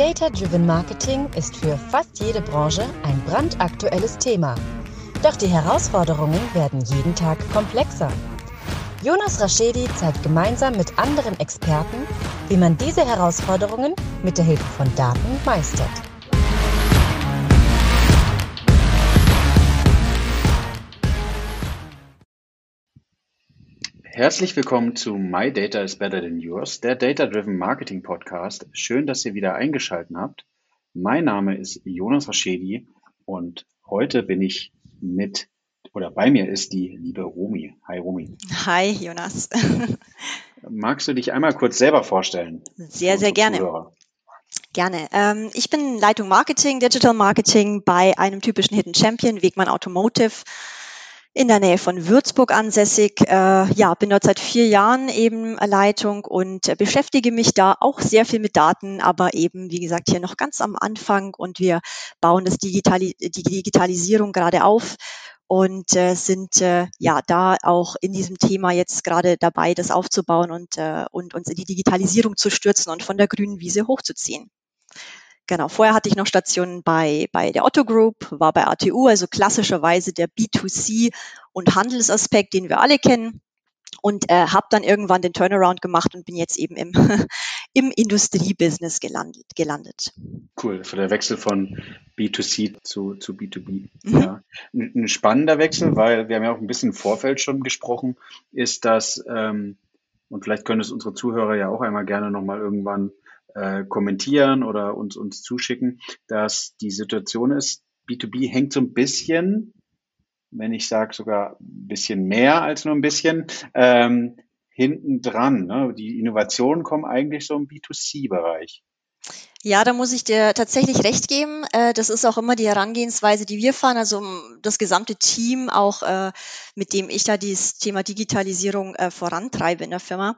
Data-Driven Marketing ist für fast jede Branche ein brandaktuelles Thema. Doch die Herausforderungen werden jeden Tag komplexer. Jonas Raschedi zeigt gemeinsam mit anderen Experten, wie man diese Herausforderungen mit der Hilfe von Daten meistert. Herzlich willkommen zu My Data is Better Than Yours, der Data Driven Marketing Podcast. Schön, dass ihr wieder eingeschaltet habt. Mein Name ist Jonas Raschedi und heute bin ich mit oder bei mir ist die liebe Romi. Hi Romi. Hi Jonas. Magst du dich einmal kurz selber vorstellen? Sehr, sehr gerne. Zuhörer? Gerne. Ähm, ich bin Leitung Marketing, Digital Marketing bei einem typischen Hidden Champion, Wegmann Automotive in der Nähe von Würzburg ansässig. Äh, ja, bin dort seit vier Jahren eben Leitung und beschäftige mich da auch sehr viel mit Daten, aber eben, wie gesagt, hier noch ganz am Anfang und wir bauen das Digitali die Digitalisierung gerade auf und äh, sind äh, ja da auch in diesem Thema jetzt gerade dabei, das aufzubauen und, äh, und uns in die Digitalisierung zu stürzen und von der grünen Wiese hochzuziehen. Genau, vorher hatte ich noch Stationen bei, bei der Otto Group, war bei ATU, also klassischerweise der B2C und Handelsaspekt, den wir alle kennen. Und äh, habe dann irgendwann den Turnaround gemacht und bin jetzt eben im, im Industriebusiness gelandet, gelandet. Cool, für der Wechsel von B2C zu, zu B2B. Mhm. Ja. Ein, ein, spannender Wechsel, weil wir haben ja auch ein bisschen im Vorfeld schon gesprochen, ist das, ähm, und vielleicht können es unsere Zuhörer ja auch einmal gerne nochmal irgendwann äh, kommentieren oder uns, uns zuschicken, dass die Situation ist, B2B hängt so ein bisschen, wenn ich sage sogar ein bisschen mehr als nur ein bisschen, ähm, hinten dran. Ne? Die Innovationen kommen eigentlich so im B2C-Bereich. Ja, da muss ich dir tatsächlich recht geben. Äh, das ist auch immer die Herangehensweise, die wir fahren. Also das gesamte Team, auch äh, mit dem ich da dieses Thema Digitalisierung äh, vorantreibe in der Firma.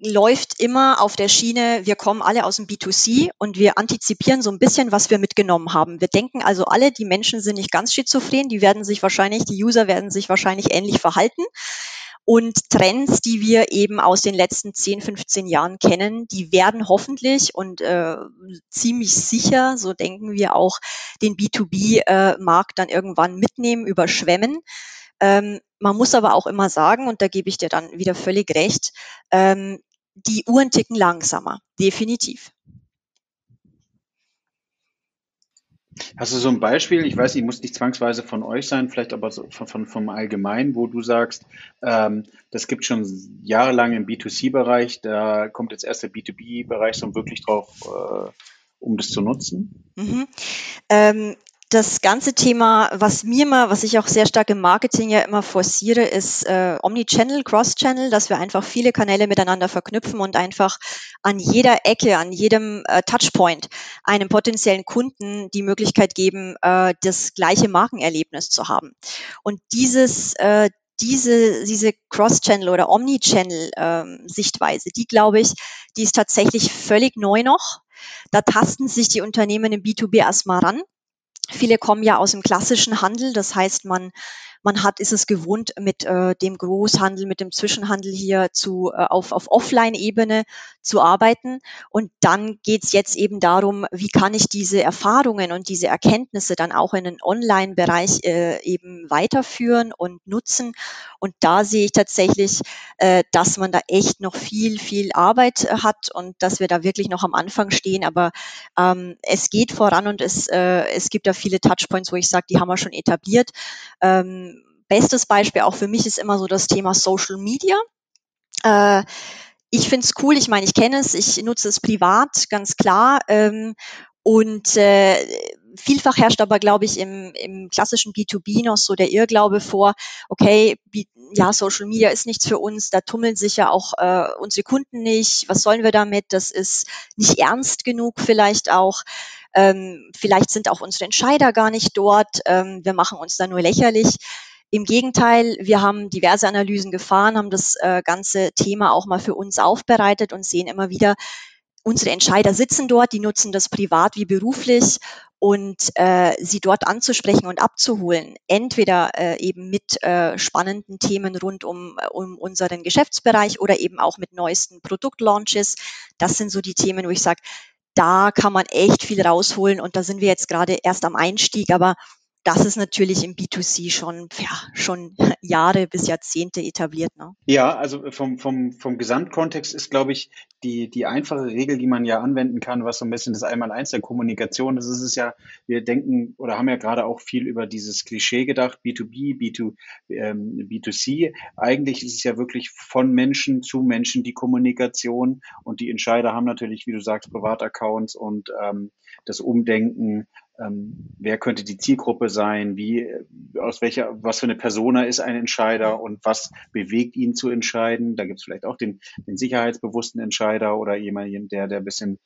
Läuft immer auf der Schiene, wir kommen alle aus dem B2C und wir antizipieren so ein bisschen, was wir mitgenommen haben. Wir denken also alle, die Menschen sind nicht ganz schizophren, die werden sich wahrscheinlich, die User werden sich wahrscheinlich ähnlich verhalten. Und Trends, die wir eben aus den letzten 10, 15 Jahren kennen, die werden hoffentlich und äh, ziemlich sicher, so denken wir auch, den B2B-Markt äh, dann irgendwann mitnehmen, überschwemmen. Ähm, man muss aber auch immer sagen, und da gebe ich dir dann wieder völlig recht, ähm, die Uhren ticken langsamer, definitiv. Hast du so ein Beispiel? Ich weiß, ich muss nicht zwangsweise von euch sein, vielleicht aber so von, von vom Allgemeinen, wo du sagst, ähm, das gibt schon jahrelang im B2C-Bereich, da kommt jetzt erst der B2B-Bereich so wirklich drauf, äh, um das zu nutzen? Mhm. Ähm, das ganze Thema, was mir mal, was ich auch sehr stark im Marketing ja immer forciere, ist äh, Omnichannel, Cross-Channel, dass wir einfach viele Kanäle miteinander verknüpfen und einfach an jeder Ecke, an jedem äh, Touchpoint einem potenziellen Kunden die Möglichkeit geben, äh, das gleiche Markenerlebnis zu haben. Und dieses, äh, diese, diese Cross-Channel oder Omnichannel-Sichtweise, ähm, die glaube ich, die ist tatsächlich völlig neu noch. Da tasten sich die Unternehmen im B2B erstmal ran. Viele kommen ja aus dem klassischen Handel, das heißt, man man hat, ist es gewohnt, mit äh, dem Großhandel, mit dem Zwischenhandel hier zu, äh, auf, auf Offline-Ebene zu arbeiten. Und dann geht's jetzt eben darum, wie kann ich diese Erfahrungen und diese Erkenntnisse dann auch in den Online-Bereich äh, eben weiterführen und nutzen. Und da sehe ich tatsächlich, äh, dass man da echt noch viel, viel Arbeit äh, hat und dass wir da wirklich noch am Anfang stehen. Aber ähm, es geht voran und es, äh, es gibt da viele Touchpoints, wo ich sage, die haben wir schon etabliert. Ähm, bestes Beispiel auch für mich ist immer so das Thema Social Media. Äh, ich finde es cool, ich meine, ich kenne es, ich nutze es privat, ganz klar. Ähm, und äh, vielfach herrscht aber, glaube ich, im, im klassischen B2B noch so der Irrglaube vor, okay, ja, Social Media ist nichts für uns, da tummeln sich ja auch äh, unsere Kunden nicht, was sollen wir damit? Das ist nicht ernst genug vielleicht auch. Ähm, vielleicht sind auch unsere Entscheider gar nicht dort, ähm, wir machen uns da nur lächerlich. Im Gegenteil, wir haben diverse Analysen gefahren, haben das äh, ganze Thema auch mal für uns aufbereitet und sehen immer wieder, unsere Entscheider sitzen dort, die nutzen das privat wie beruflich und äh, sie dort anzusprechen und abzuholen. Entweder äh, eben mit äh, spannenden Themen rund um, um unseren Geschäftsbereich oder eben auch mit neuesten Produktlaunches. Das sind so die Themen, wo ich sage, da kann man echt viel rausholen und da sind wir jetzt gerade erst am Einstieg, aber das ist natürlich im B2C schon, ja, schon Jahre bis Jahrzehnte etabliert. Ne? Ja, also vom, vom, vom Gesamtkontext ist, glaube ich, die, die einfache Regel, die man ja anwenden kann, was so ein bisschen das Einmaleins der Kommunikation ist, ist es ja, wir denken oder haben ja gerade auch viel über dieses Klischee gedacht, B2B, B2, ähm, B2C. Eigentlich ist es ja wirklich von Menschen zu Menschen die Kommunikation und die Entscheider haben natürlich, wie du sagst, Privataccounts und ähm, das Umdenken ähm, wer könnte die Zielgruppe sein, wie, aus welcher, was für eine Persona ist ein Entscheider und was bewegt ihn zu entscheiden. Da gibt es vielleicht auch den, den sicherheitsbewussten Entscheider oder jemanden, der, der ein bisschen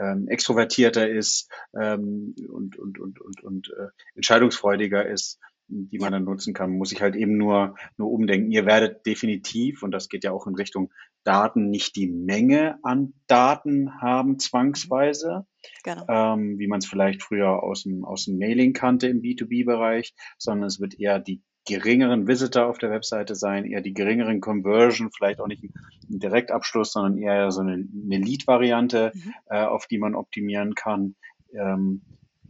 ähm, extrovertierter ist ähm, und, und, und, und, und äh, entscheidungsfreudiger ist die man dann nutzen kann, muss ich halt eben nur, nur umdenken. Ihr werdet definitiv, und das geht ja auch in Richtung Daten, nicht die Menge an Daten haben zwangsweise, genau. ähm, wie man es vielleicht früher aus dem, aus dem Mailing kannte im B2B-Bereich, sondern es wird eher die geringeren Visitor auf der Webseite sein, eher die geringeren Conversion, vielleicht auch nicht ein Direktabschluss, sondern eher so eine, eine Lead-Variante, mhm. äh, auf die man optimieren kann, ähm,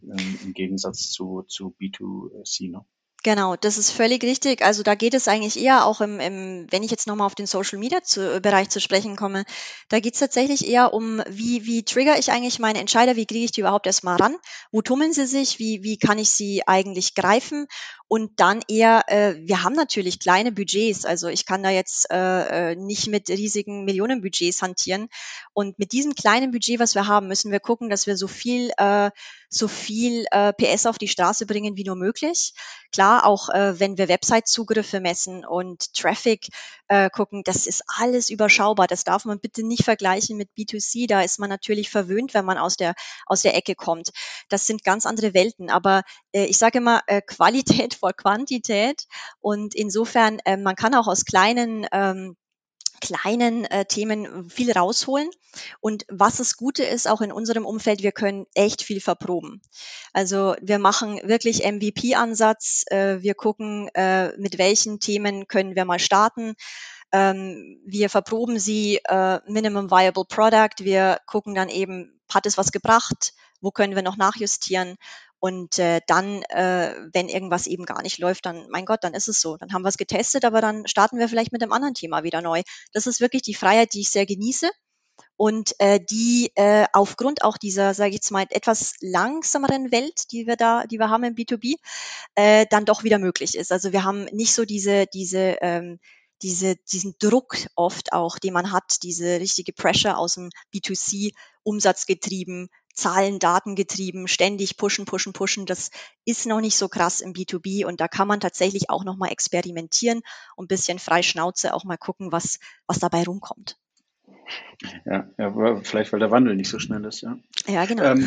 im Gegensatz zu, zu B2C. Ne? Genau, das ist völlig richtig. Also da geht es eigentlich eher auch im, im wenn ich jetzt nochmal auf den Social Media zu, äh, Bereich zu sprechen komme, da geht es tatsächlich eher um, wie, wie trigger ich eigentlich meine Entscheider, wie kriege ich die überhaupt erstmal ran, wo tummeln sie sich, wie, wie kann ich sie eigentlich greifen und dann eher, äh, wir haben natürlich kleine Budgets, also ich kann da jetzt äh, äh, nicht mit riesigen Millionenbudgets hantieren. Und mit diesem kleinen Budget, was wir haben, müssen wir gucken, dass wir so viel, äh, so viel äh, PS auf die Straße bringen wie nur möglich. Klar, auch äh, wenn wir Website-Zugriffe messen und Traffic äh, gucken, das ist alles überschaubar. Das darf man bitte nicht vergleichen mit B2C. Da ist man natürlich verwöhnt, wenn man aus der, aus der Ecke kommt. Das sind ganz andere Welten. Aber äh, ich sage immer, äh, Qualität vor Quantität. Und insofern, äh, man kann auch aus kleinen ähm, kleinen äh, Themen viel rausholen. Und was das Gute ist, auch in unserem Umfeld, wir können echt viel verproben. Also wir machen wirklich MVP-Ansatz. Äh, wir gucken, äh, mit welchen Themen können wir mal starten. Ähm, wir verproben sie äh, Minimum Viable Product. Wir gucken dann eben, hat es was gebracht? Wo können wir noch nachjustieren? Und äh, dann, äh, wenn irgendwas eben gar nicht läuft, dann, mein Gott, dann ist es so. Dann haben wir es getestet, aber dann starten wir vielleicht mit einem anderen Thema wieder neu. Das ist wirklich die Freiheit, die ich sehr genieße und äh, die äh, aufgrund auch dieser, sage ich jetzt mal, etwas langsameren Welt, die wir da, die wir haben im B2B, äh, dann doch wieder möglich ist. Also wir haben nicht so diese, diese ähm, diese, diesen Druck oft auch, den man hat, diese richtige Pressure aus dem B2C, umsatzgetrieben, Zahlen, Daten getrieben, ständig pushen, pushen, pushen. Das ist noch nicht so krass im B2B und da kann man tatsächlich auch noch mal experimentieren und ein bisschen frei Schnauze auch mal gucken, was, was dabei rumkommt. Ja, ja, vielleicht weil der Wandel nicht so schnell ist, ja. Ja, genau. Ähm,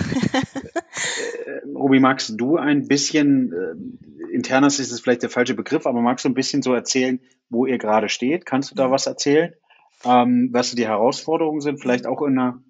äh, Robi, magst du ein bisschen, äh, internes ist es vielleicht der falsche Begriff, aber magst du ein bisschen so erzählen, wo ihr gerade steht? Kannst du da mhm. was erzählen? Ähm, was die Herausforderungen sind, vielleicht auch in einer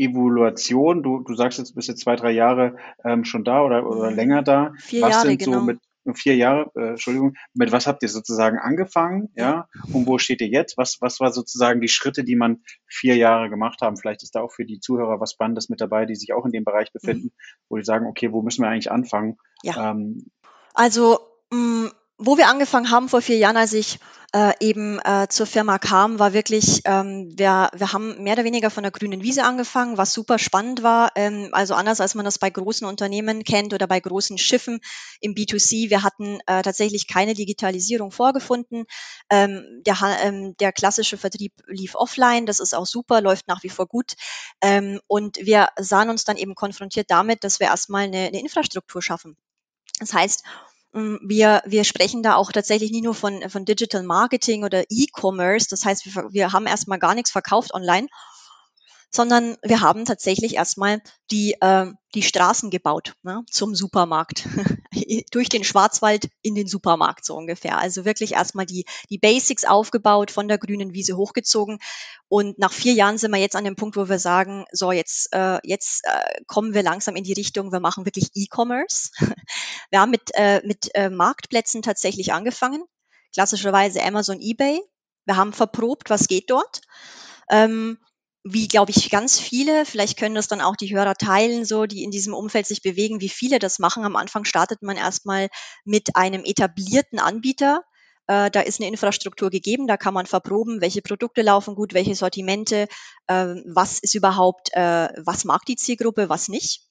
Evaluation? Du, du sagst jetzt, bist jetzt zwei, drei Jahre ähm, schon da oder, oder mhm. länger da. Vier was Jahre, sind so genau. mit vier Jahre, äh, Entschuldigung, mit was habt ihr sozusagen angefangen, ja? Und wo steht ihr jetzt? Was, was war sozusagen die Schritte, die man vier Jahre gemacht haben? Vielleicht ist da auch für die Zuhörer was Spannendes mit dabei, die sich auch in dem Bereich befinden, mhm. wo die sagen, okay, wo müssen wir eigentlich anfangen? Ja. Ähm, also mh, mm, wo wir angefangen haben vor vier Jahren, als ich äh, eben äh, zur Firma kam, war wirklich, ähm, wir, wir haben mehr oder weniger von der grünen Wiese angefangen, was super spannend war. Ähm, also anders als man das bei großen Unternehmen kennt oder bei großen Schiffen im B2C. Wir hatten äh, tatsächlich keine Digitalisierung vorgefunden. Ähm, der, ähm, der klassische Vertrieb lief offline, das ist auch super, läuft nach wie vor gut. Ähm, und wir sahen uns dann eben konfrontiert damit, dass wir erstmal eine, eine Infrastruktur schaffen. Das heißt, wir, wir sprechen da auch tatsächlich nicht nur von, von Digital Marketing oder E-Commerce. Das heißt, wir, wir haben erstmal gar nichts verkauft online, sondern wir haben tatsächlich erstmal die, äh, die Straßen gebaut ne, zum Supermarkt. Durch den Schwarzwald in den Supermarkt so ungefähr. Also wirklich erstmal die, die Basics aufgebaut, von der grünen Wiese hochgezogen. Und nach vier Jahren sind wir jetzt an dem Punkt, wo wir sagen, so jetzt, äh, jetzt äh, kommen wir langsam in die Richtung, wir machen wirklich E-Commerce. Wir haben mit, äh, mit äh, Marktplätzen tatsächlich angefangen. Klassischerweise Amazon, eBay. Wir haben verprobt, was geht dort. Ähm, wie, glaube ich, ganz viele, vielleicht können das dann auch die Hörer teilen, so, die in diesem Umfeld sich bewegen, wie viele das machen. Am Anfang startet man erstmal mit einem etablierten Anbieter. Äh, da ist eine Infrastruktur gegeben, da kann man verproben, welche Produkte laufen gut, welche Sortimente, äh, was ist überhaupt, äh, was mag die Zielgruppe, was nicht.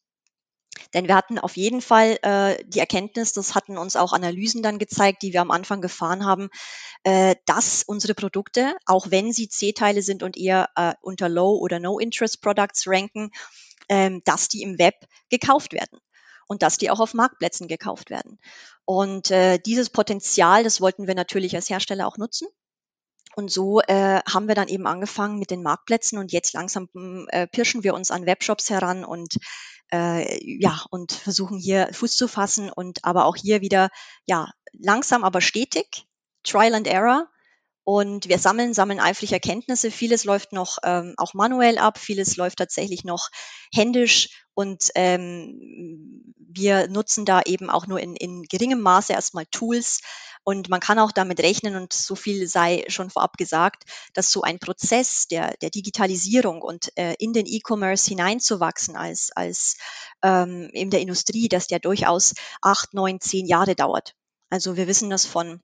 Denn wir hatten auf jeden Fall äh, die Erkenntnis, das hatten uns auch Analysen dann gezeigt, die wir am Anfang gefahren haben, äh, dass unsere Produkte, auch wenn sie C-Teile sind und eher äh, unter Low- oder No-Interest-Products ranken, ähm, dass die im Web gekauft werden und dass die auch auf Marktplätzen gekauft werden. Und äh, dieses Potenzial, das wollten wir natürlich als Hersteller auch nutzen. Und so äh, haben wir dann eben angefangen mit den Marktplätzen und jetzt langsam äh, pirschen wir uns an Webshops heran und äh, ja, und versuchen hier Fuß zu fassen und aber auch hier wieder, ja, langsam, aber stetig, Trial and Error. Und wir sammeln, sammeln eifrig Erkenntnisse. Vieles läuft noch ähm, auch manuell ab, vieles läuft tatsächlich noch händisch und ähm, wir nutzen da eben auch nur in, in geringem Maße erstmal Tools, und man kann auch damit rechnen, und so viel sei schon vorab gesagt, dass so ein Prozess der, der Digitalisierung und äh, in den E-Commerce hineinzuwachsen als, als ähm, in der Industrie, dass der durchaus acht, neun, zehn Jahre dauert. Also wir wissen das von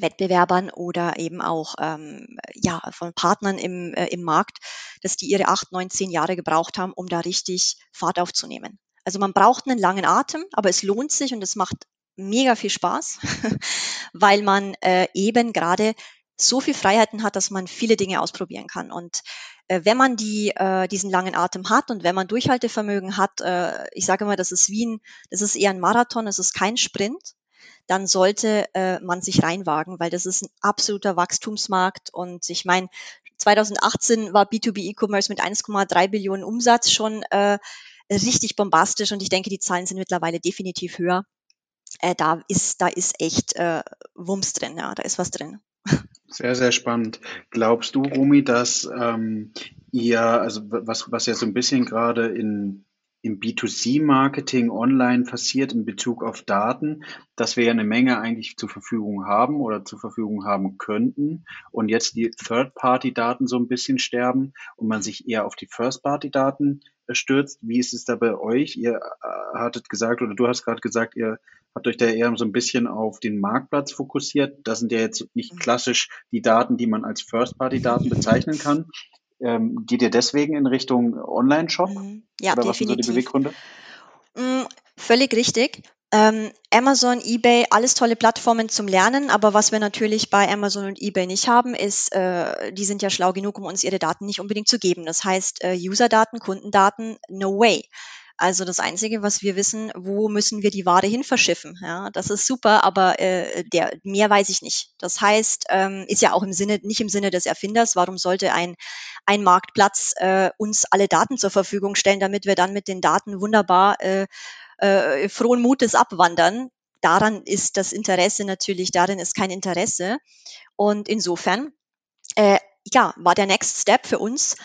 Wettbewerbern oder eben auch ähm, ja, von Partnern im, äh, im Markt, dass die ihre acht, neun, zehn Jahre gebraucht haben, um da richtig Fahrt aufzunehmen. Also man braucht einen langen Atem, aber es lohnt sich und es macht mega viel Spaß, weil man äh, eben gerade so viel Freiheiten hat, dass man viele Dinge ausprobieren kann. Und äh, wenn man die, äh, diesen langen Atem hat und wenn man Durchhaltevermögen hat, äh, ich sage immer, das ist wie ein, das ist eher ein Marathon, es ist kein Sprint, dann sollte äh, man sich reinwagen, weil das ist ein absoluter Wachstumsmarkt. Und ich meine, 2018 war B2B E-Commerce mit 1,3 Billionen Umsatz schon äh, richtig bombastisch und ich denke, die Zahlen sind mittlerweile definitiv höher äh, da ist, da ist echt äh, Wumms drin, ja, da ist was drin. Sehr, sehr spannend. Glaubst du, Rumi, dass ähm, ihr, also was, was ja so ein bisschen gerade in im B2C-Marketing online passiert in Bezug auf Daten, dass wir ja eine Menge eigentlich zur Verfügung haben oder zur Verfügung haben könnten und jetzt die Third-Party-Daten so ein bisschen sterben und man sich eher auf die First-Party-Daten äh, stürzt. Wie ist es da bei euch? Ihr äh, hattet gesagt oder du hast gerade gesagt, ihr habt euch da eher so ein bisschen auf den Marktplatz fokussiert. Das sind ja jetzt nicht klassisch die Daten, die man als First-Party-Daten bezeichnen kann. Ähm, geht ihr deswegen in Richtung Online-Shop? Mhm. Ja, Oder definitiv. was sind so die Beweggründe? Mm, völlig richtig. Ähm, Amazon, eBay, alles tolle Plattformen zum Lernen, aber was wir natürlich bei Amazon und eBay nicht haben, ist, äh, die sind ja schlau genug, um uns ihre Daten nicht unbedingt zu geben. Das heißt, äh, User-Daten, Kundendaten, no way. Also das Einzige, was wir wissen, wo müssen wir die Ware hin verschiffen? Ja, das ist super, aber äh, der, mehr weiß ich nicht. Das heißt, ähm, ist ja auch im Sinne, nicht im Sinne des Erfinders. Warum sollte ein, ein Marktplatz äh, uns alle Daten zur Verfügung stellen, damit wir dann mit den Daten wunderbar äh, äh, frohen Mutes abwandern? Daran ist das Interesse natürlich, darin ist kein Interesse. Und insofern, äh, ja, war der Next Step für uns.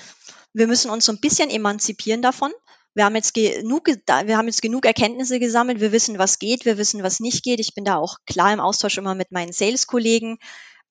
Wir müssen uns so ein bisschen emanzipieren davon wir haben jetzt genug, wir haben jetzt genug Erkenntnisse gesammelt. Wir wissen, was geht, wir wissen, was nicht geht. Ich bin da auch klar im Austausch immer mit meinen Sales-Kollegen.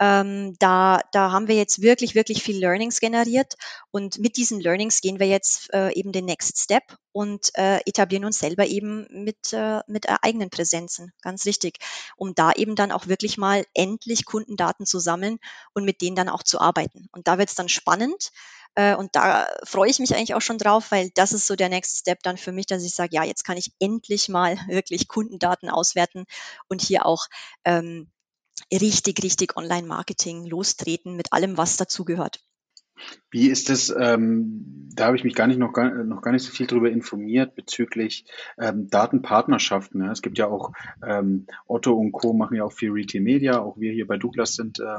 Ähm, da, da haben wir jetzt wirklich, wirklich viel Learnings generiert. Und mit diesen Learnings gehen wir jetzt äh, eben den Next Step und äh, etablieren uns selber eben mit, äh, mit eigenen Präsenzen. Ganz richtig. Um da eben dann auch wirklich mal endlich Kundendaten zu sammeln und mit denen dann auch zu arbeiten. Und da wird es dann spannend äh, und da freue ich mich eigentlich auch schon drauf, weil das ist so der Next Step dann für mich, dass ich sage, ja, jetzt kann ich endlich mal wirklich Kundendaten auswerten und hier auch ähm, richtig, richtig Online-Marketing lostreten mit allem, was dazugehört. Wie ist es, ähm, da habe ich mich gar nicht noch, gar, noch gar nicht so viel darüber informiert bezüglich ähm, Datenpartnerschaften. Ja. Es gibt ja auch ähm, Otto und Co. machen ja auch viel Retail Media. Auch wir hier bei Douglas sind, äh,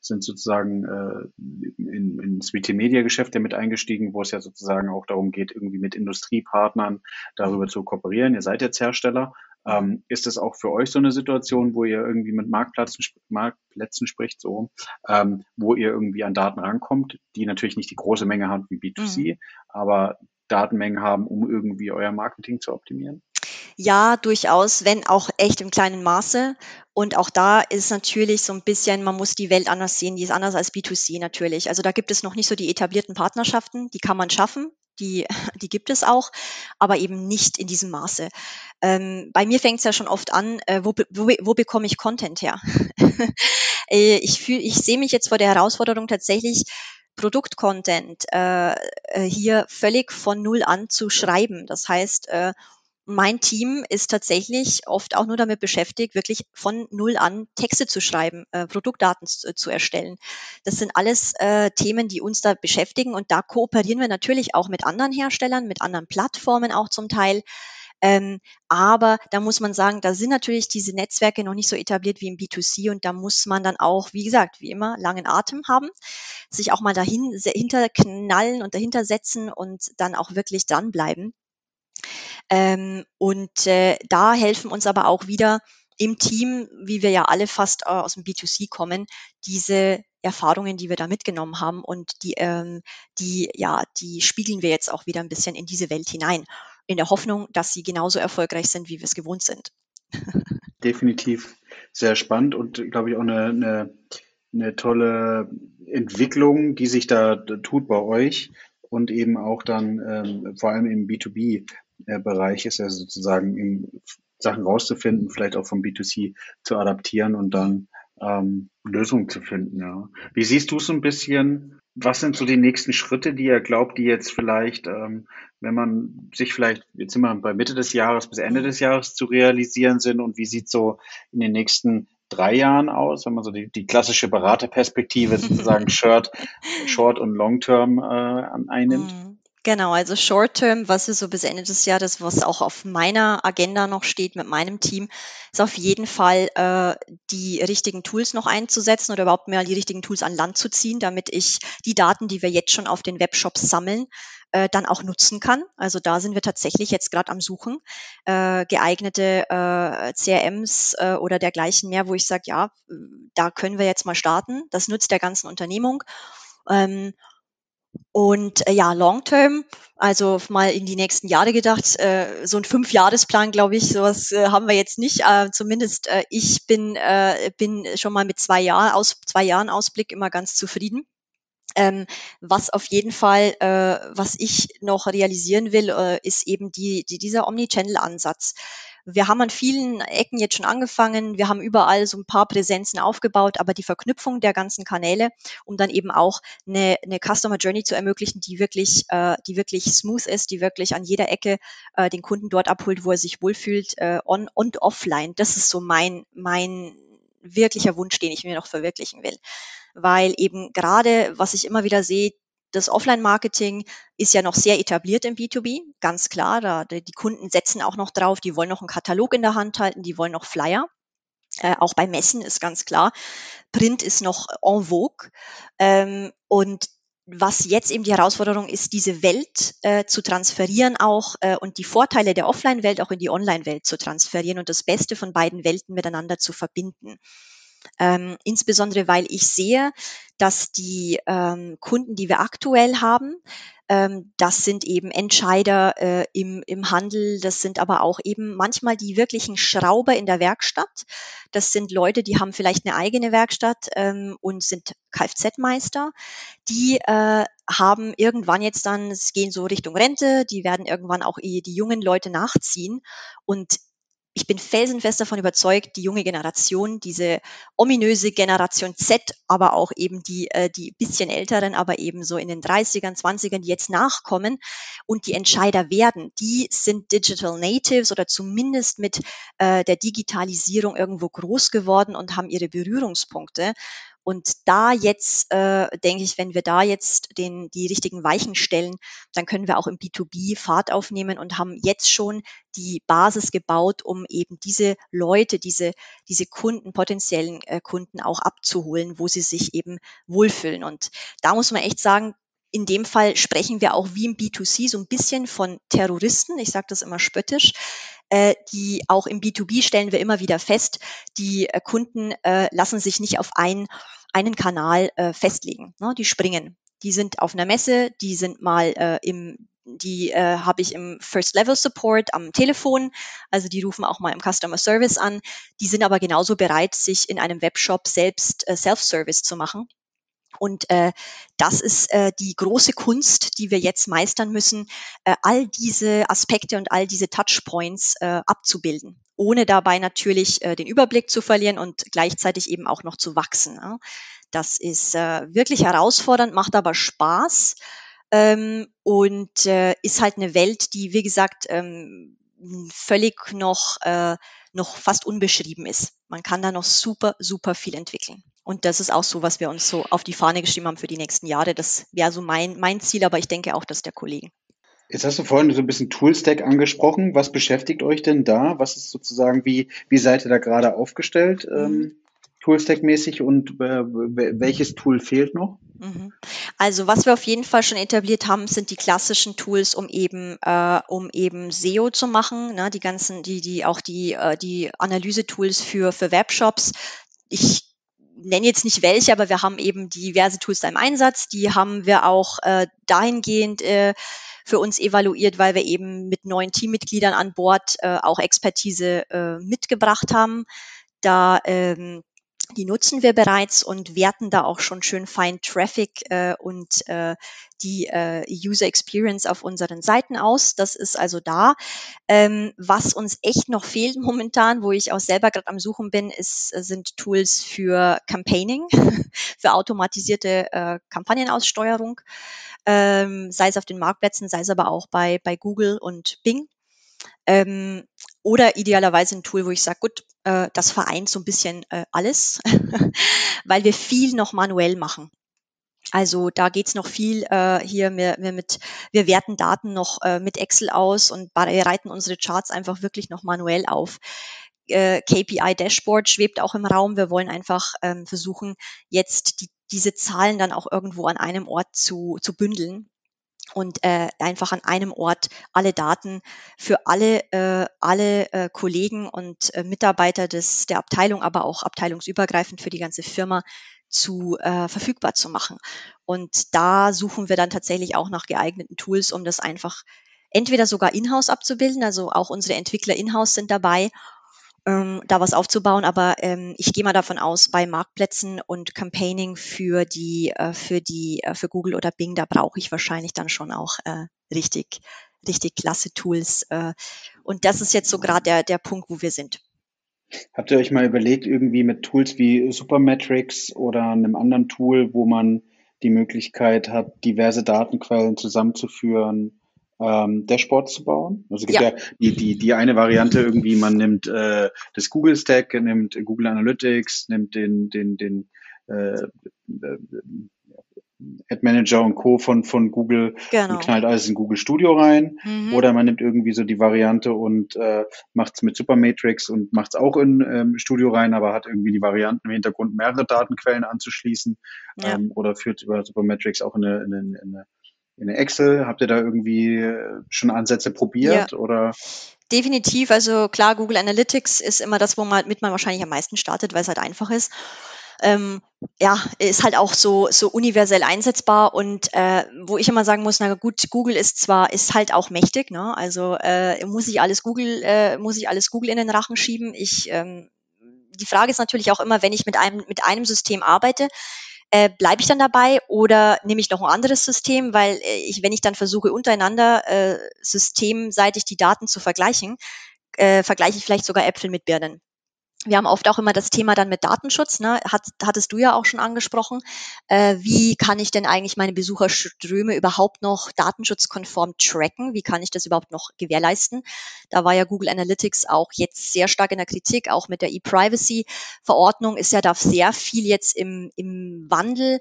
sind sozusagen äh, in, ins Retail Media Geschäft ja mit eingestiegen, wo es ja sozusagen auch darum geht, irgendwie mit Industriepartnern darüber zu kooperieren. Ihr seid jetzt Hersteller, ähm, ist das auch für euch so eine Situation, wo ihr irgendwie mit Marktplätzen, Marktplätzen spricht, so, ähm, wo ihr irgendwie an Daten rankommt, die natürlich nicht die große Menge haben wie B2C, mhm. aber Datenmengen haben, um irgendwie euer Marketing zu optimieren? Ja, durchaus, wenn auch echt im kleinen Maße. Und auch da ist natürlich so ein bisschen, man muss die Welt anders sehen, die ist anders als B2C natürlich. Also da gibt es noch nicht so die etablierten Partnerschaften, die kann man schaffen die, die gibt es auch, aber eben nicht in diesem Maße. Ähm, bei mir fängt es ja schon oft an, äh, wo, wo, wo bekomme ich Content her? Äh, ich fühl, ich sehe mich jetzt vor der Herausforderung tatsächlich, Produktcontent äh, äh, hier völlig von null an zu schreiben. Das heißt, äh, mein Team ist tatsächlich oft auch nur damit beschäftigt, wirklich von null an Texte zu schreiben, äh, Produktdaten zu, äh, zu, erstellen. Das sind alles äh, Themen, die uns da beschäftigen und da kooperieren wir natürlich auch mit anderen Herstellern, mit anderen Plattformen auch zum Teil. Ähm, aber da muss man sagen, da sind natürlich diese Netzwerke noch nicht so etabliert wie im B2C und da muss man dann auch, wie gesagt, wie immer, langen Atem haben, sich auch mal dahin hinterknallen und dahinter setzen und dann auch wirklich dranbleiben. Ähm, und äh, da helfen uns aber auch wieder im Team, wie wir ja alle fast äh, aus dem B2C kommen, diese Erfahrungen, die wir da mitgenommen haben und die, ähm, die, ja, die spiegeln wir jetzt auch wieder ein bisschen in diese Welt hinein, in der Hoffnung, dass sie genauso erfolgreich sind, wie wir es gewohnt sind. Definitiv sehr spannend und glaube ich auch eine, eine, eine tolle Entwicklung, die sich da tut bei euch und eben auch dann ähm, vor allem im B2B Bereich ist, also sozusagen in Sachen rauszufinden, vielleicht auch vom B2C zu adaptieren und dann ähm, Lösungen zu finden. Ja. Wie siehst du es so ein bisschen? Was sind so die nächsten Schritte, die ihr glaubt, die jetzt vielleicht, ähm, wenn man sich vielleicht, jetzt sind wir bei Mitte des Jahres bis Ende des Jahres zu realisieren sind und wie sieht so in den nächsten drei Jahren aus, wenn man so die, die klassische Beraterperspektive sozusagen Short, Short und Long Term äh, einnimmt? Genau, also Short Term, was ist so bis Ende des Jahres, was auch auf meiner Agenda noch steht mit meinem Team, ist auf jeden Fall äh, die richtigen Tools noch einzusetzen oder überhaupt mal die richtigen Tools an Land zu ziehen, damit ich die Daten, die wir jetzt schon auf den Webshops sammeln, äh, dann auch nutzen kann. Also da sind wir tatsächlich jetzt gerade am Suchen, äh, geeignete äh, CRMs äh, oder dergleichen mehr, wo ich sage, ja, da können wir jetzt mal starten. Das nutzt der ganzen Unternehmung. Ähm, und äh, ja, Long Term, also mal in die nächsten Jahre gedacht, äh, so ein Fünfjahresplan, glaube ich, sowas äh, haben wir jetzt nicht. Äh, zumindest äh, ich bin, äh, bin schon mal mit zwei Jahren aus zwei Jahren Ausblick immer ganz zufrieden. Ähm, was auf jeden Fall, äh, was ich noch realisieren will, äh, ist eben die, die, dieser Omnichannel-Ansatz. Wir haben an vielen Ecken jetzt schon angefangen. Wir haben überall so ein paar Präsenzen aufgebaut, aber die Verknüpfung der ganzen Kanäle, um dann eben auch eine, eine Customer Journey zu ermöglichen, die wirklich, äh, die wirklich smooth ist, die wirklich an jeder Ecke äh, den Kunden dort abholt, wo er sich wohlfühlt, äh, on und offline. Das ist so mein, mein wirklicher Wunsch, den ich mir noch verwirklichen will. Weil eben gerade, was ich immer wieder sehe, das Offline-Marketing ist ja noch sehr etabliert im B2B, ganz klar. Da, die Kunden setzen auch noch drauf, die wollen noch einen Katalog in der Hand halten, die wollen noch Flyer. Äh, auch bei Messen ist ganz klar, Print ist noch en vogue. Ähm, und was jetzt eben die Herausforderung ist, diese Welt äh, zu transferieren auch äh, und die Vorteile der Offline-Welt auch in die Online-Welt zu transferieren und das Beste von beiden Welten miteinander zu verbinden. Ähm, insbesondere weil ich sehe, dass die ähm, Kunden, die wir aktuell haben, ähm, das sind eben Entscheider äh, im, im Handel, das sind aber auch eben manchmal die wirklichen Schrauber in der Werkstatt. Das sind Leute, die haben vielleicht eine eigene Werkstatt ähm, und sind Kfz-Meister. Die äh, haben irgendwann jetzt dann, es gehen so Richtung Rente, die werden irgendwann auch die jungen Leute nachziehen. Und ich bin felsenfest davon überzeugt, die junge Generation, diese ominöse Generation Z, aber auch eben die, äh, die bisschen älteren, aber eben so in den 30ern, 20ern, die jetzt nachkommen und die Entscheider werden, die sind Digital Natives oder zumindest mit äh, der Digitalisierung irgendwo groß geworden und haben ihre Berührungspunkte. Und da jetzt, äh, denke ich, wenn wir da jetzt den, die richtigen Weichen stellen, dann können wir auch im B2B Fahrt aufnehmen und haben jetzt schon die Basis gebaut, um eben diese Leute, diese, diese Kunden, potenziellen äh, Kunden auch abzuholen, wo sie sich eben wohlfühlen. Und da muss man echt sagen, in dem Fall sprechen wir auch wie im B2C so ein bisschen von Terroristen. Ich sage das immer spöttisch. Äh, die auch im B2B stellen wir immer wieder fest, die äh, Kunden äh, lassen sich nicht auf ein, einen Kanal äh, festlegen. Ne? Die springen. Die sind auf einer Messe, die sind mal äh, im die äh, habe ich im First Level Support am Telefon, also die rufen auch mal im Customer Service an. Die sind aber genauso bereit, sich in einem Webshop selbst äh, Self-Service zu machen. Und äh, das ist äh, die große Kunst, die wir jetzt meistern müssen, äh, all diese Aspekte und all diese Touchpoints äh, abzubilden, ohne dabei natürlich äh, den Überblick zu verlieren und gleichzeitig eben auch noch zu wachsen. Ja. Das ist äh, wirklich herausfordernd, macht aber Spaß ähm, und äh, ist halt eine Welt, die, wie gesagt, ähm, völlig noch, äh, noch fast unbeschrieben ist. Man kann da noch super, super viel entwickeln. Und das ist auch so, was wir uns so auf die Fahne geschrieben haben für die nächsten Jahre. Das wäre so mein, mein Ziel, aber ich denke auch das der Kollegen. Jetzt hast du vorhin so ein bisschen Toolstack angesprochen. Was beschäftigt euch denn da? Was ist sozusagen, wie, wie seid ihr da gerade aufgestellt, mhm. ähm, Toolstack-mäßig und äh, welches Tool fehlt noch? Mhm. Also was wir auf jeden Fall schon etabliert haben, sind die klassischen Tools, um eben, äh, um eben SEO zu machen. Ne? Die ganzen, die, die auch die, äh, die Analyse-Tools für, für Webshops. Ich nenne jetzt nicht welche, aber wir haben eben diverse Tools da im Einsatz. Die haben wir auch äh, dahingehend äh, für uns evaluiert, weil wir eben mit neuen Teammitgliedern an Bord äh, auch Expertise äh, mitgebracht haben. Da ähm, die nutzen wir bereits und werten da auch schon schön fein Traffic äh, und äh, die äh, User Experience auf unseren Seiten aus. Das ist also da. Ähm, was uns echt noch fehlt momentan, wo ich auch selber gerade am Suchen bin, ist, sind Tools für Campaigning, für automatisierte äh, Kampagnenaussteuerung, ähm, sei es auf den Marktplätzen, sei es aber auch bei, bei Google und Bing. Ähm, oder idealerweise ein Tool, wo ich sage, gut, äh, das vereint so ein bisschen äh, alles, weil wir viel noch manuell machen. Also da geht's noch viel äh, hier wir, wir mit, wir werten Daten noch äh, mit Excel aus und bereiten unsere Charts einfach wirklich noch manuell auf. Äh, KPI Dashboard schwebt auch im Raum. Wir wollen einfach ähm, versuchen, jetzt die, diese Zahlen dann auch irgendwo an einem Ort zu, zu bündeln und äh, einfach an einem Ort alle Daten für alle, äh, alle äh, Kollegen und äh, Mitarbeiter des, der Abteilung, aber auch abteilungsübergreifend für die ganze Firma zu äh, verfügbar zu machen. Und da suchen wir dann tatsächlich auch nach geeigneten Tools, um das einfach entweder sogar in-house abzubilden, also auch unsere Entwickler in-house sind dabei ähm, da was aufzubauen. Aber ähm, ich gehe mal davon aus, bei Marktplätzen und Campaigning für die, äh, für die, äh, für Google oder Bing, da brauche ich wahrscheinlich dann schon auch äh, richtig, richtig klasse Tools. Äh, und das ist jetzt so gerade der, der Punkt, wo wir sind. Habt ihr euch mal überlegt, irgendwie mit Tools wie Supermetrics oder einem anderen Tool, wo man die Möglichkeit hat, diverse Datenquellen zusammenzuführen, ähm, Dashboards zu bauen. Also es gibt ja, ja die, die, die eine Variante irgendwie, man nimmt äh, das Google Stack, nimmt Google Analytics, nimmt den, den, den äh, äh, Ad Manager und Co. von, von Google genau. und knallt alles in Google Studio rein. Mhm. Oder man nimmt irgendwie so die Variante und äh, macht es mit Supermatrix und macht es auch in ähm, Studio rein, aber hat irgendwie die Varianten im Hintergrund mehrere Datenquellen anzuschließen. Ja. Ähm, oder führt über Supermatrix auch in eine, in eine, in eine in Excel? Habt ihr da irgendwie äh, schon Ansätze probiert ja. oder? Definitiv. Also klar, Google Analytics ist immer das, wo man mit man wahrscheinlich am meisten startet, weil es halt einfach ist. Ähm, ja, ist halt auch so, so universell einsetzbar und äh, wo ich immer sagen muss, na gut, Google ist zwar, ist halt auch mächtig, ne? Also äh, muss ich alles Google, äh, muss ich alles Google in den Rachen schieben. Ich ähm, die Frage ist natürlich auch immer, wenn ich mit einem, mit einem System arbeite, äh, bleibe ich dann dabei oder nehme ich noch ein anderes System, weil äh, ich, wenn ich dann versuche, untereinander äh, systemseitig die Daten zu vergleichen, äh, vergleiche ich vielleicht sogar Äpfel mit Birnen. Wir haben oft auch immer das Thema dann mit Datenschutz, ne? Hat, hattest du ja auch schon angesprochen. Äh, wie kann ich denn eigentlich meine Besucherströme überhaupt noch datenschutzkonform tracken? Wie kann ich das überhaupt noch gewährleisten? Da war ja Google Analytics auch jetzt sehr stark in der Kritik, auch mit der E-Privacy-Verordnung ist ja da sehr viel jetzt im, im Wandel.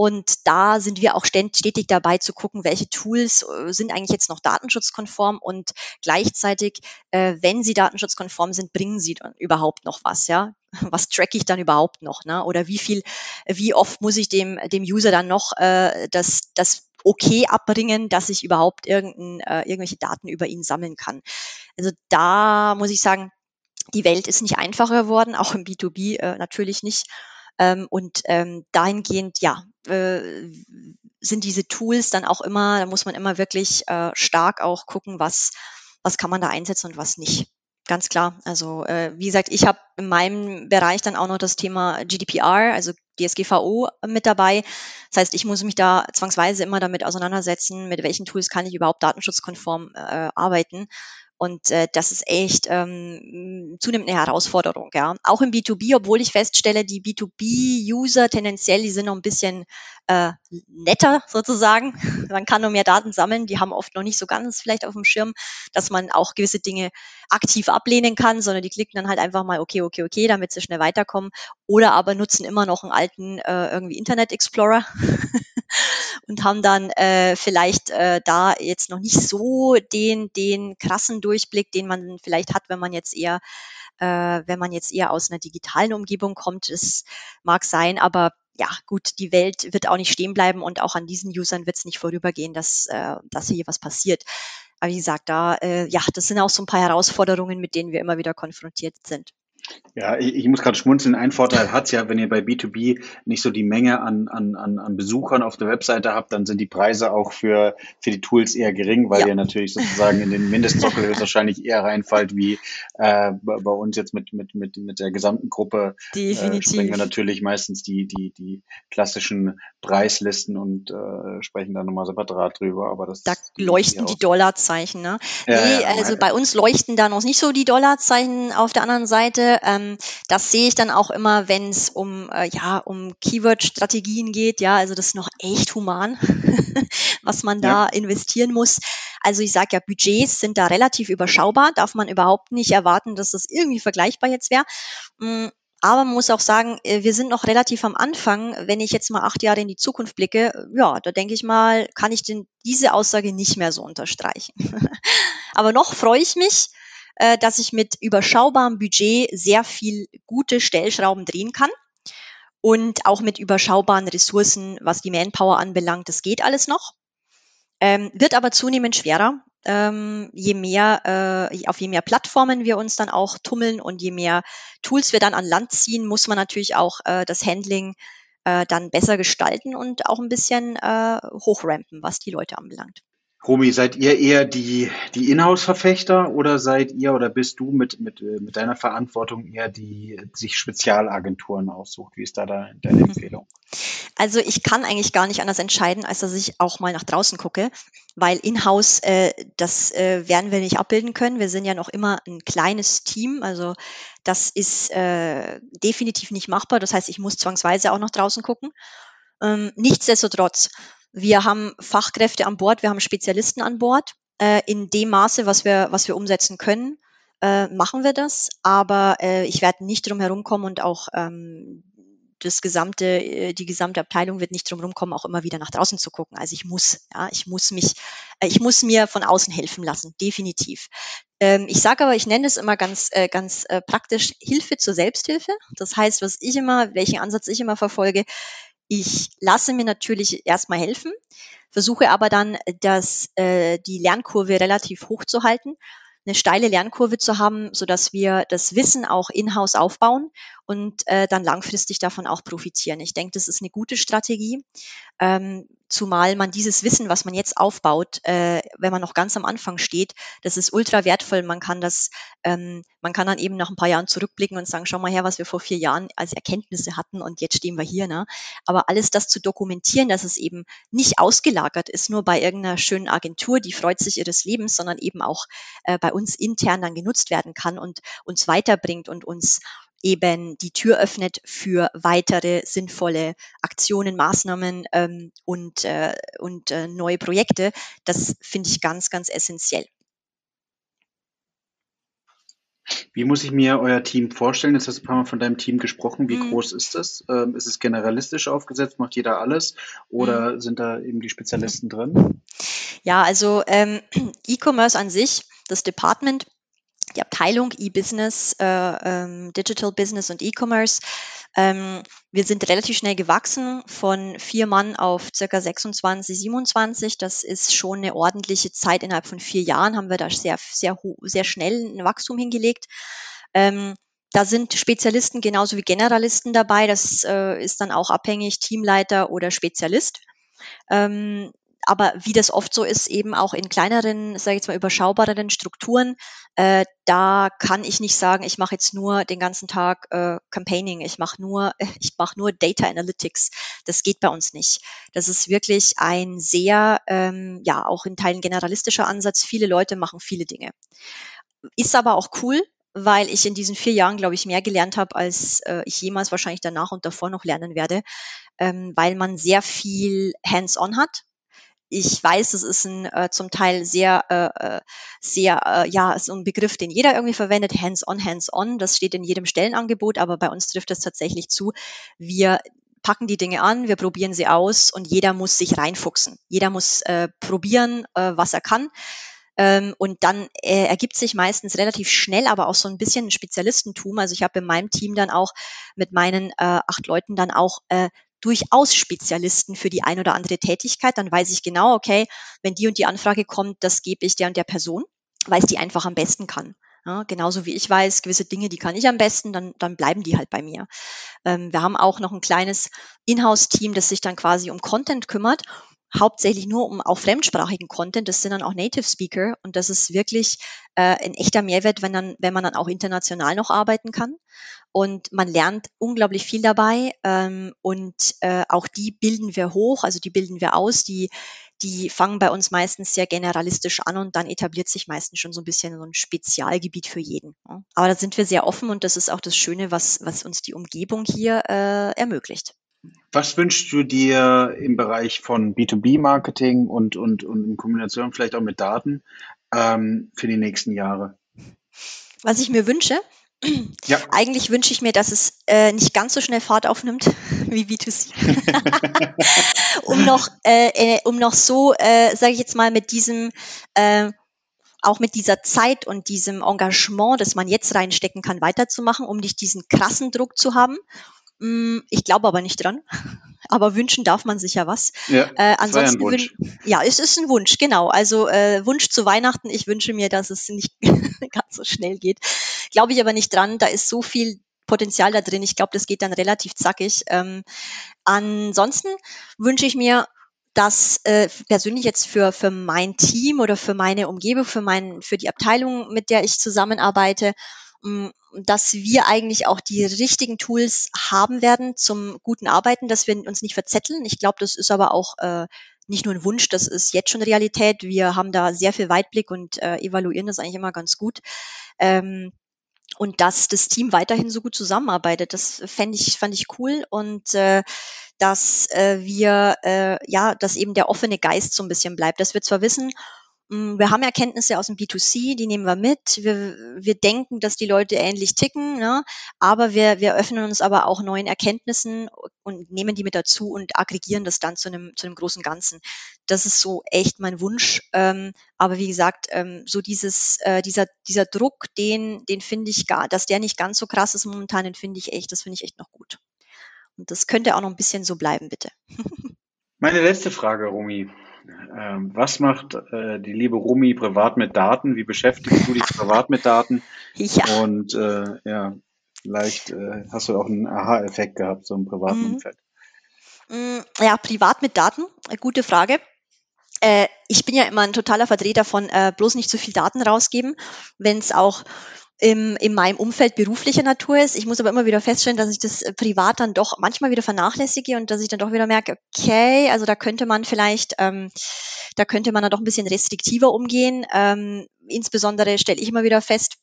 Und da sind wir auch stetig dabei zu gucken, welche Tools äh, sind eigentlich jetzt noch datenschutzkonform und gleichzeitig, äh, wenn sie datenschutzkonform sind, bringen sie dann überhaupt noch was, ja? Was track ich dann überhaupt noch, ne? Oder wie viel, wie oft muss ich dem, dem User dann noch äh, das, das okay abbringen, dass ich überhaupt irgendein, äh, irgendwelche Daten über ihn sammeln kann. Also da muss ich sagen, die Welt ist nicht einfacher geworden, auch im B2B äh, natürlich nicht. Ähm, und ähm, dahingehend, ja, äh, sind diese Tools dann auch immer, da muss man immer wirklich äh, stark auch gucken, was, was kann man da einsetzen und was nicht. Ganz klar. Also äh, wie gesagt, ich habe in meinem Bereich dann auch noch das Thema GDPR, also DSGVO mit dabei. Das heißt, ich muss mich da zwangsweise immer damit auseinandersetzen, mit welchen Tools kann ich überhaupt datenschutzkonform äh, arbeiten. Und äh, das ist echt ähm, zunehmend eine Herausforderung. Ja. Auch im B2B, obwohl ich feststelle, die B2B-User tendenziell, die sind noch ein bisschen äh, netter sozusagen. Man kann noch mehr Daten sammeln. Die haben oft noch nicht so ganz vielleicht auf dem Schirm, dass man auch gewisse Dinge aktiv ablehnen kann, sondern die klicken dann halt einfach mal okay, okay, okay, damit sie schnell weiterkommen. Oder aber nutzen immer noch einen alten äh, irgendwie Internet Explorer und haben dann äh, vielleicht äh, da jetzt noch nicht so den, den krassen Durchblick, den man vielleicht hat, wenn man jetzt eher äh, wenn man jetzt eher aus einer digitalen Umgebung kommt. Das mag sein, aber ja, gut, die Welt wird auch nicht stehen bleiben und auch an diesen Usern wird es nicht vorübergehen, dass, äh, dass hier was passiert. Aber wie gesagt, da, äh, ja, das sind auch so ein paar Herausforderungen, mit denen wir immer wieder konfrontiert sind. Ja, ich, ich muss gerade schmunzeln. Ein Vorteil hat's ja, wenn ihr bei B2B nicht so die Menge an, an, an, Besuchern auf der Webseite habt, dann sind die Preise auch für, für die Tools eher gering, weil ja. ihr natürlich sozusagen in den Mindestsockel höchstwahrscheinlich eher reinfallt, wie äh, bei uns jetzt mit, mit, mit, mit der gesamten Gruppe. Definitiv. Äh, sprechen wir natürlich meistens die, die, die klassischen Preislisten und äh, sprechen dann nochmal separat drüber. Aber das da leuchten die Dollarzeichen, ne? Ja, nee, ja, also bei uns leuchten da noch nicht so die Dollarzeichen auf der anderen Seite ähm, das sehe ich dann auch immer, wenn es um, äh, ja, um Keyword-Strategien geht. Ja, also das ist noch echt human, was man da ja. investieren muss. Also ich sage ja, Budgets sind da relativ überschaubar. Darf man überhaupt nicht erwarten, dass das irgendwie vergleichbar jetzt wäre. Mm, aber man muss auch sagen, äh, wir sind noch relativ am Anfang. Wenn ich jetzt mal acht Jahre in die Zukunft blicke, ja, da denke ich mal, kann ich denn diese Aussage nicht mehr so unterstreichen. Aber noch freue ich mich, äh, dass ich mit überschaubarem Budget sehr viel gute Stellschrauben drehen kann. Und auch mit überschaubaren Ressourcen, was die Manpower anbelangt, das geht alles noch. Ähm, wird aber zunehmend schwerer, ähm, je mehr, äh, auf je mehr Plattformen wir uns dann auch tummeln und je mehr Tools wir dann an Land ziehen, muss man natürlich auch äh, das Handling äh, dann besser gestalten und auch ein bisschen äh, hochrampen, was die Leute anbelangt. Romy, seid ihr eher die, die Inhouse-Verfechter oder seid ihr oder bist du mit, mit, mit deiner Verantwortung eher die sich Spezialagenturen aussucht? Wie ist da deine Empfehlung? Also ich kann eigentlich gar nicht anders entscheiden, als dass ich auch mal nach draußen gucke, weil Inhouse, äh, das äh, werden wir nicht abbilden können. Wir sind ja noch immer ein kleines Team, also das ist äh, definitiv nicht machbar. Das heißt, ich muss zwangsweise auch nach draußen gucken. Ähm, nichtsdestotrotz, wir haben Fachkräfte an Bord, wir haben Spezialisten an Bord. Äh, in dem Maße, was wir, was wir umsetzen können, äh, machen wir das. Aber äh, ich werde nicht drum herum kommen und auch ähm, das gesamte, äh, die gesamte Abteilung wird nicht drum herum kommen, auch immer wieder nach draußen zu gucken. Also ich muss, ja, ich muss mich, äh, ich muss mir von außen helfen lassen, definitiv. Ähm, ich sage aber, ich nenne es immer ganz, äh, ganz praktisch Hilfe zur Selbsthilfe. Das heißt, was ich immer, welchen Ansatz ich immer verfolge, ich lasse mir natürlich erstmal helfen, versuche aber dann, dass äh, die Lernkurve relativ hoch zu halten, eine steile Lernkurve zu haben, so dass wir das Wissen auch in-house aufbauen und äh, dann langfristig davon auch profitieren. Ich denke, das ist eine gute Strategie. Ähm, zumal man dieses Wissen, was man jetzt aufbaut, äh, wenn man noch ganz am Anfang steht, das ist ultra wertvoll. Man kann das, ähm, man kann dann eben nach ein paar Jahren zurückblicken und sagen, schau mal her, was wir vor vier Jahren als Erkenntnisse hatten und jetzt stehen wir hier. Ne? Aber alles das zu dokumentieren, dass es eben nicht ausgelagert ist, nur bei irgendeiner schönen Agentur, die freut sich ihres Lebens, sondern eben auch äh, bei uns intern dann genutzt werden kann und uns weiterbringt und uns eben die Tür öffnet für weitere sinnvolle Aktionen, Maßnahmen ähm, und, äh, und äh, neue Projekte. Das finde ich ganz, ganz essentiell. Wie muss ich mir euer Team vorstellen? Jetzt hast du ein paar Mal von deinem Team gesprochen. Wie mhm. groß ist das? Ähm, ist es generalistisch aufgesetzt? Macht jeder alles? Oder mhm. sind da eben die Spezialisten drin? Ja, also ähm, E-Commerce an sich, das Department die Abteilung E-Business, äh, ähm, Digital Business und E-Commerce. Ähm, wir sind relativ schnell gewachsen von vier Mann auf circa 26, 27. Das ist schon eine ordentliche Zeit. Innerhalb von vier Jahren haben wir da sehr, sehr, sehr schnell ein Wachstum hingelegt. Ähm, da sind Spezialisten genauso wie Generalisten dabei. Das äh, ist dann auch abhängig, Teamleiter oder Spezialist. Ähm, aber wie das oft so ist, eben auch in kleineren, sage ich jetzt mal, überschaubareren Strukturen, äh, da kann ich nicht sagen, ich mache jetzt nur den ganzen Tag äh, Campaigning, ich mache nur, ich mache nur Data Analytics. Das geht bei uns nicht. Das ist wirklich ein sehr, ähm, ja, auch in Teilen generalistischer Ansatz. Viele Leute machen viele Dinge. Ist aber auch cool, weil ich in diesen vier Jahren, glaube ich, mehr gelernt habe, als äh, ich jemals wahrscheinlich danach und davor noch lernen werde, ähm, weil man sehr viel hands-on hat ich weiß, es ist ein äh, zum Teil sehr, äh, äh, sehr, äh, ja, ist ein Begriff, den jeder irgendwie verwendet, hands-on, hands-on. Das steht in jedem Stellenangebot, aber bei uns trifft es tatsächlich zu. Wir packen die Dinge an, wir probieren sie aus und jeder muss sich reinfuchsen. Jeder muss äh, probieren, äh, was er kann. Ähm, und dann äh, ergibt sich meistens relativ schnell aber auch so ein bisschen Spezialistentum. Also ich habe in meinem Team dann auch mit meinen äh, acht Leuten dann auch äh, durchaus Spezialisten für die ein oder andere Tätigkeit. Dann weiß ich genau, okay, wenn die und die Anfrage kommt, das gebe ich der und der Person, weil es die einfach am besten kann. Ja, genauso wie ich weiß, gewisse Dinge, die kann ich am besten, dann, dann bleiben die halt bei mir. Ähm, wir haben auch noch ein kleines Inhouse-Team, das sich dann quasi um Content kümmert hauptsächlich nur um auch fremdsprachigen Content. Das sind dann auch Native Speaker und das ist wirklich äh, ein echter Mehrwert, wenn dann, wenn man dann auch international noch arbeiten kann. Und man lernt unglaublich viel dabei ähm, und äh, auch die bilden wir hoch, also die bilden wir aus, die die fangen bei uns meistens sehr generalistisch an und dann etabliert sich meistens schon so ein bisschen so ein Spezialgebiet für jeden. Aber da sind wir sehr offen und das ist auch das Schöne, was, was uns die Umgebung hier äh, ermöglicht. Was wünschst du dir im Bereich von B2B-Marketing und, und, und in Kombination vielleicht auch mit Daten ähm, für die nächsten Jahre? Was ich mir wünsche? Ja. Eigentlich wünsche ich mir, dass es äh, nicht ganz so schnell Fahrt aufnimmt wie B2C. um noch, äh, äh, um noch so, äh, sage ich jetzt mal, mit diesem äh, auch mit dieser Zeit und diesem Engagement, das man jetzt reinstecken kann, weiterzumachen, um nicht diesen krassen Druck zu haben ich glaube aber nicht dran. Aber wünschen darf man sich ja was. Ja, äh, ansonsten ja, ja, es ist ein Wunsch, genau. Also äh, Wunsch zu Weihnachten. Ich wünsche mir, dass es nicht ganz so schnell geht. Glaube ich aber nicht dran. Da ist so viel Potenzial da drin. Ich glaube, das geht dann relativ zackig. Ähm, ansonsten wünsche ich mir, dass äh, persönlich jetzt für, für mein Team oder für meine Umgebung, für, mein, für die Abteilung, mit der ich zusammenarbeite, Mm, dass wir eigentlich auch die richtigen Tools haben werden zum guten Arbeiten, dass wir uns nicht verzetteln. Ich glaube, das ist aber auch äh, nicht nur ein Wunsch, das ist jetzt schon Realität. Wir haben da sehr viel Weitblick und äh, evaluieren das eigentlich immer ganz gut. Ähm, und dass das Team weiterhin so gut zusammenarbeitet, das fände ich, fand ich cool und äh, dass äh, wir äh, ja, dass eben der offene Geist so ein bisschen bleibt, dass wir zwar wissen, wir haben Erkenntnisse aus dem B2C, die nehmen wir mit. Wir, wir denken, dass die Leute ähnlich ticken, ne? aber wir, wir öffnen uns aber auch neuen Erkenntnissen und nehmen die mit dazu und aggregieren das dann zu einem, zu einem großen Ganzen. Das ist so echt mein Wunsch. Ähm, aber wie gesagt, ähm, so dieses, äh, dieser, dieser Druck, den, den finde ich gar, dass der nicht ganz so krass ist momentan, den finde ich echt, das finde ich echt noch gut. Und das könnte auch noch ein bisschen so bleiben, bitte. Meine letzte Frage, Rumi. Ähm, was macht äh, die liebe Rumi privat mit Daten? Wie beschäftigst du dich privat mit Daten? Ja. Und äh, ja, vielleicht äh, hast du auch einen Aha-Effekt gehabt, so im privaten mhm. Umfeld. Mm, ja, privat mit Daten, gute Frage. Äh, ich bin ja immer ein totaler Vertreter von äh, bloß nicht zu viel Daten rausgeben, wenn es auch im, in meinem Umfeld beruflicher Natur ist. Ich muss aber immer wieder feststellen, dass ich das äh, privat dann doch manchmal wieder vernachlässige und dass ich dann doch wieder merke, okay, also da könnte man vielleicht, ähm, da könnte man dann doch ein bisschen restriktiver umgehen. Ähm, insbesondere stelle ich immer wieder fest,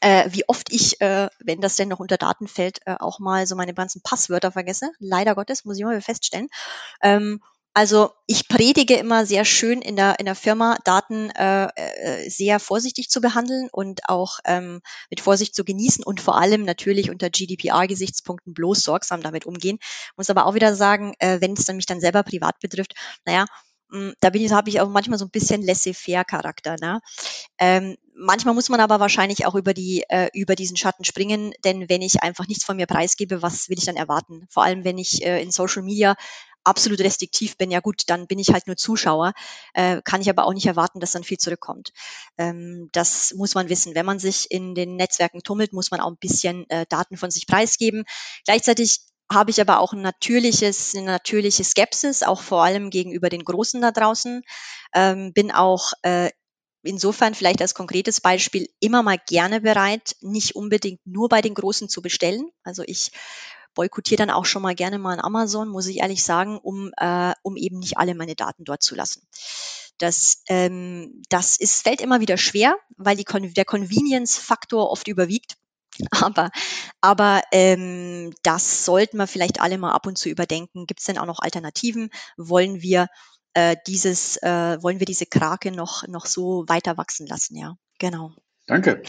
äh, wie oft ich, äh, wenn das denn noch unter Daten fällt, äh, auch mal so meine ganzen Passwörter vergesse. Leider Gottes, muss ich mal feststellen. Ähm, also ich predige immer sehr schön in der, in der Firma, Daten äh, äh, sehr vorsichtig zu behandeln und auch ähm, mit Vorsicht zu genießen und vor allem natürlich unter GDPR-Gesichtspunkten bloß sorgsam damit umgehen. Muss aber auch wieder sagen, äh, wenn es dann mich dann selber privat betrifft, naja, hm, da bin ich, habe ich auch manchmal so ein bisschen laissez-faire-Charakter. Ne? Ähm, manchmal muss man aber wahrscheinlich auch über die äh, über diesen Schatten springen, denn wenn ich einfach nichts von mir preisgebe, was will ich dann erwarten? Vor allem, wenn ich äh, in Social Media absolut restriktiv bin, ja gut, dann bin ich halt nur Zuschauer, äh, kann ich aber auch nicht erwarten, dass dann viel zurückkommt. Ähm, das muss man wissen. Wenn man sich in den Netzwerken tummelt, muss man auch ein bisschen äh, Daten von sich preisgeben. Gleichzeitig habe ich aber auch ein natürliches, eine natürliche Skepsis, auch vor allem gegenüber den Großen da draußen. Ähm, bin auch äh, insofern vielleicht als konkretes Beispiel immer mal gerne bereit, nicht unbedingt nur bei den Großen zu bestellen. Also ich boykottiere dann auch schon mal gerne mal an Amazon, muss ich ehrlich sagen, um, äh, um eben nicht alle meine Daten dort zu lassen. Das, ähm, das ist, fällt immer wieder schwer, weil die, der Convenience-Faktor oft überwiegt. Aber, aber ähm, das sollten wir vielleicht alle mal ab und zu überdenken. Gibt es denn auch noch Alternativen? Wollen wir äh, dieses, äh, wollen wir diese Krake noch, noch so weiter wachsen lassen? Ja, genau. Danke.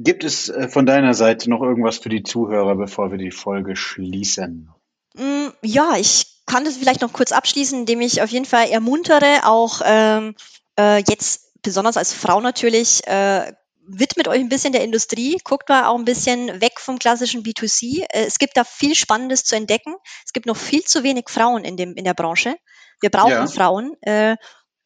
Gibt es äh, von deiner Seite noch irgendwas für die Zuhörer, bevor wir die Folge schließen? Mm, ja, ich kann das vielleicht noch kurz abschließen, indem ich auf jeden Fall ermuntere, auch ähm, äh, jetzt besonders als Frau natürlich, äh, widmet euch ein bisschen der Industrie, guckt mal auch ein bisschen weg vom klassischen B2C. Äh, es gibt da viel Spannendes zu entdecken. Es gibt noch viel zu wenig Frauen in, dem, in der Branche. Wir brauchen ja. Frauen. Äh,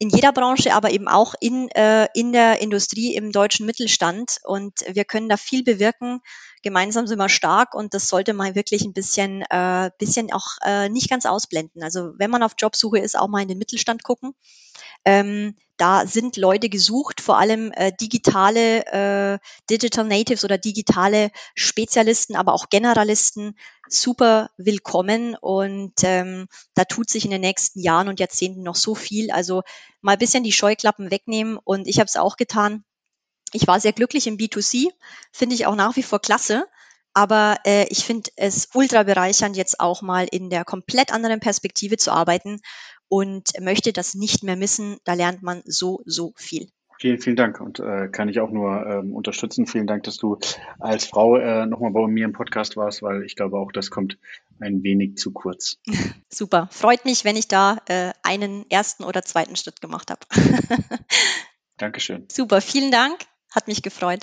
in jeder Branche, aber eben auch in, äh, in der Industrie, im deutschen Mittelstand. Und wir können da viel bewirken. Gemeinsam sind wir stark und das sollte man wirklich ein bisschen, äh, bisschen auch äh, nicht ganz ausblenden. Also wenn man auf Jobsuche ist, auch mal in den Mittelstand gucken. Ähm, da sind Leute gesucht, vor allem äh, digitale äh, Digital Natives oder digitale Spezialisten, aber auch Generalisten, super willkommen. Und ähm, da tut sich in den nächsten Jahren und Jahrzehnten noch so viel. Also mal ein bisschen die Scheuklappen wegnehmen. Und ich habe es auch getan. Ich war sehr glücklich im B2C, finde ich auch nach wie vor klasse. Aber äh, ich finde es ultra bereichernd, jetzt auch mal in der komplett anderen Perspektive zu arbeiten und möchte das nicht mehr missen. Da lernt man so, so viel. Vielen, vielen Dank und äh, kann ich auch nur ähm, unterstützen. Vielen Dank, dass du als Frau äh, nochmal bei mir im Podcast warst, weil ich glaube auch, das kommt ein wenig zu kurz. Super. Freut mich, wenn ich da äh, einen ersten oder zweiten Schritt gemacht habe. Dankeschön. Super. Vielen Dank. Hat mich gefreut.